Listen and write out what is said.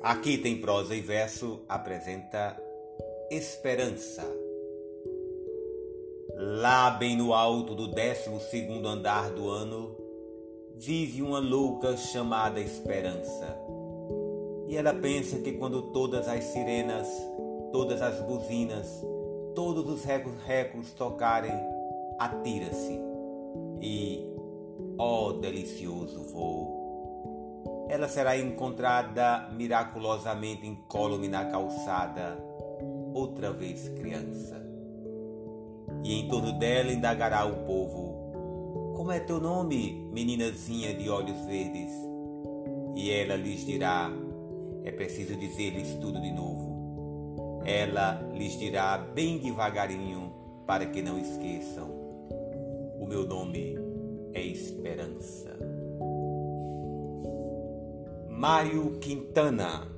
Aqui tem prosa e verso apresenta Esperança. Lá bem no alto do décimo segundo andar do ano, vive uma louca chamada Esperança. E ela pensa que quando todas as sirenas, todas as buzinas, todos os recos tocarem, atira-se. E, ó delicioso voo, ela será encontrada miraculosamente incólume na calçada, outra vez criança. E em torno dela indagará o povo: Como é teu nome, meninazinha de olhos verdes? E ela lhes dirá: É preciso dizer-lhes tudo de novo. Ela lhes dirá bem devagarinho, para que não esqueçam: O meu nome é Esperança. Mário Quintana.